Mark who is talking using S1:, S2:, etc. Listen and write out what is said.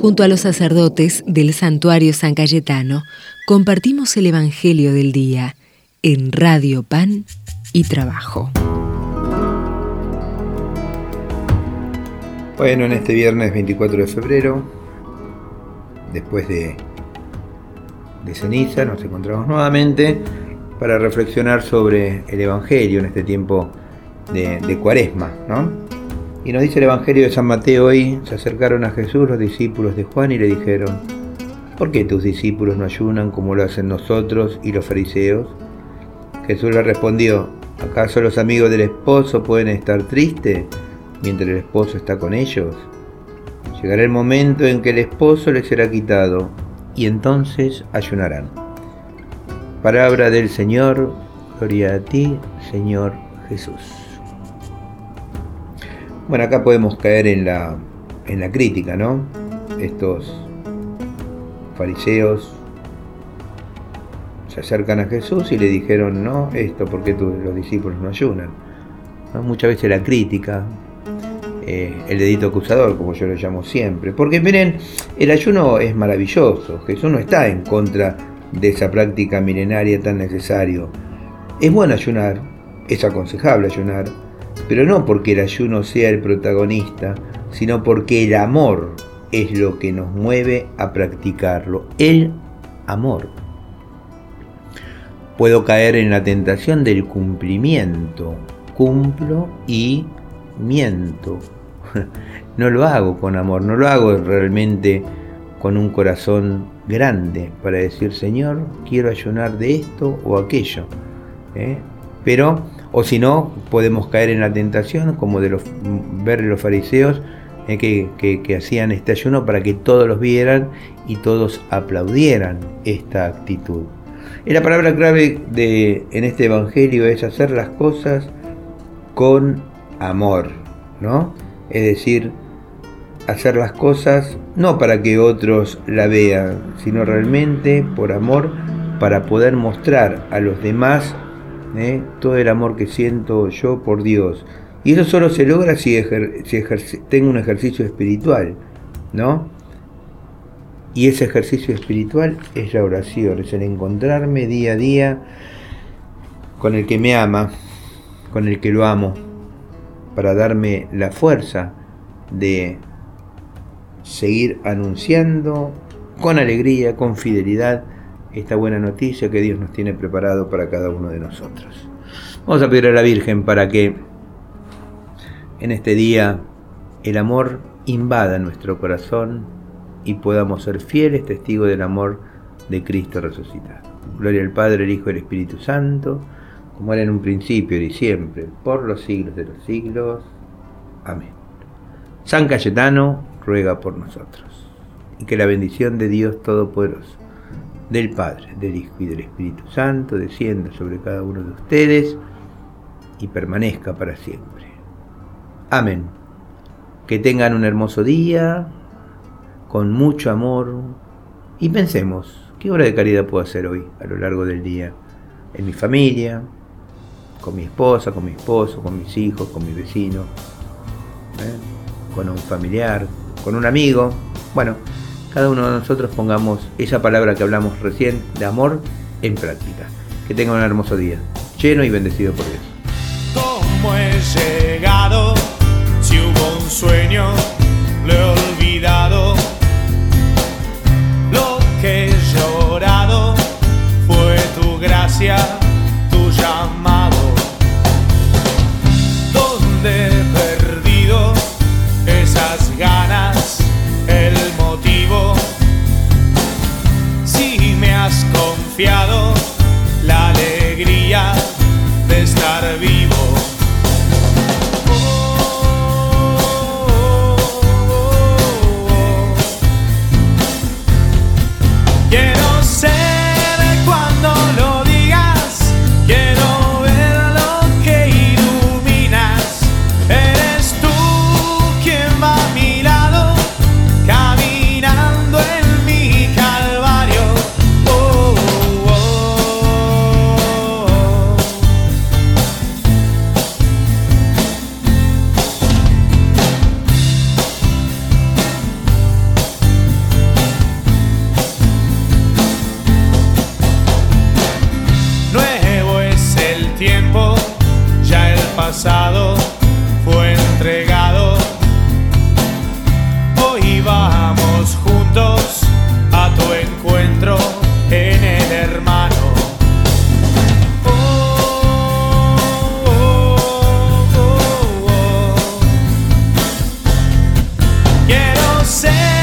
S1: Junto a los sacerdotes del santuario San Cayetano, compartimos el Evangelio del Día en Radio Pan y Trabajo.
S2: Bueno, en este viernes 24 de febrero, después de, de ceniza, nos encontramos nuevamente para reflexionar sobre el Evangelio en este tiempo de, de cuaresma, ¿no? Y nos dice el Evangelio de San Mateo hoy, se acercaron a Jesús los discípulos de Juan y le dijeron, ¿por qué tus discípulos no ayunan como lo hacen nosotros y los fariseos? Jesús le respondió, ¿acaso los amigos del esposo pueden estar tristes mientras el esposo está con ellos? Llegará el momento en que el esposo les será quitado y entonces ayunarán. Palabra del Señor, gloria a ti, Señor Jesús. Bueno, acá podemos caer en la, en la crítica, ¿no? Estos fariseos se acercan a Jesús y le dijeron, no, esto, porque los discípulos no ayunan? Muchas veces la crítica, eh, el dedito acusador, como yo lo llamo siempre. Porque miren, el ayuno es maravilloso, Jesús no está en contra de esa práctica milenaria tan necesario. Es bueno ayunar, es aconsejable ayunar, pero no porque el ayuno sea el protagonista, sino porque el amor es lo que nos mueve a practicarlo. El amor. Puedo caer en la tentación del cumplimiento. Cumplo y miento. No lo hago con amor, no lo hago realmente con un corazón grande para decir, Señor, quiero ayunar de esto o aquello. ¿eh? Pero o si no, podemos caer en la tentación, como de los, ver los fariseos eh, que, hacían este ayuno para que todos los vieran y todos aplaudieran esta actitud. Y la palabra clave de, en este evangelio es hacer las cosas con amor, ¿no? Es decir, hacer las cosas no para que otros la vean, sino realmente por amor para poder mostrar a los demás ¿eh? todo el amor que siento yo por Dios. Y eso solo se logra si, tengo un ejercicio espiritual, ¿no? Y ese ejercicio espiritual es la oración, es el encontrarme día a día con el que me ama, con el que lo amo, para darme la fuerza de seguir anunciando con alegría, con fidelidad, esta buena noticia que Dios nos tiene preparado para cada uno de nosotros. Vamos a pedir a la Virgen para que en este día el amor invada nuestro corazón y podamos ser fieles testigos del amor de Cristo resucitado. Gloria al Padre, el Hijo y el Espíritu Santo, como era en un principio y siempre, por los siglos de los siglos. Amén. San Cayetano ruega por nosotros y que la bendición de Dios Todopoderoso del Padre, del Hijo y del Espíritu Santo descienda sobre cada uno de ustedes y permanezca para siempre. Amén. Que tengan un hermoso día, con mucho amor, y pensemos, ¿qué obra de caridad puedo hacer hoy a lo largo del día? En mi familia, con mi esposa, con mi esposo, con mis hijos, con mi vecino, ¿eh? con un familiar, con un amigo. Bueno, cada uno de nosotros pongamos esa palabra que hablamos recién de amor en práctica. Que tengan un hermoso día, lleno y bendecido por Dios.
S3: ¿Cómo he llegado? Si hubo un sueño. Confiado pasado fue entregado. Hoy vamos juntos a tu encuentro en el hermano. Oh, oh, oh, oh. Quiero ser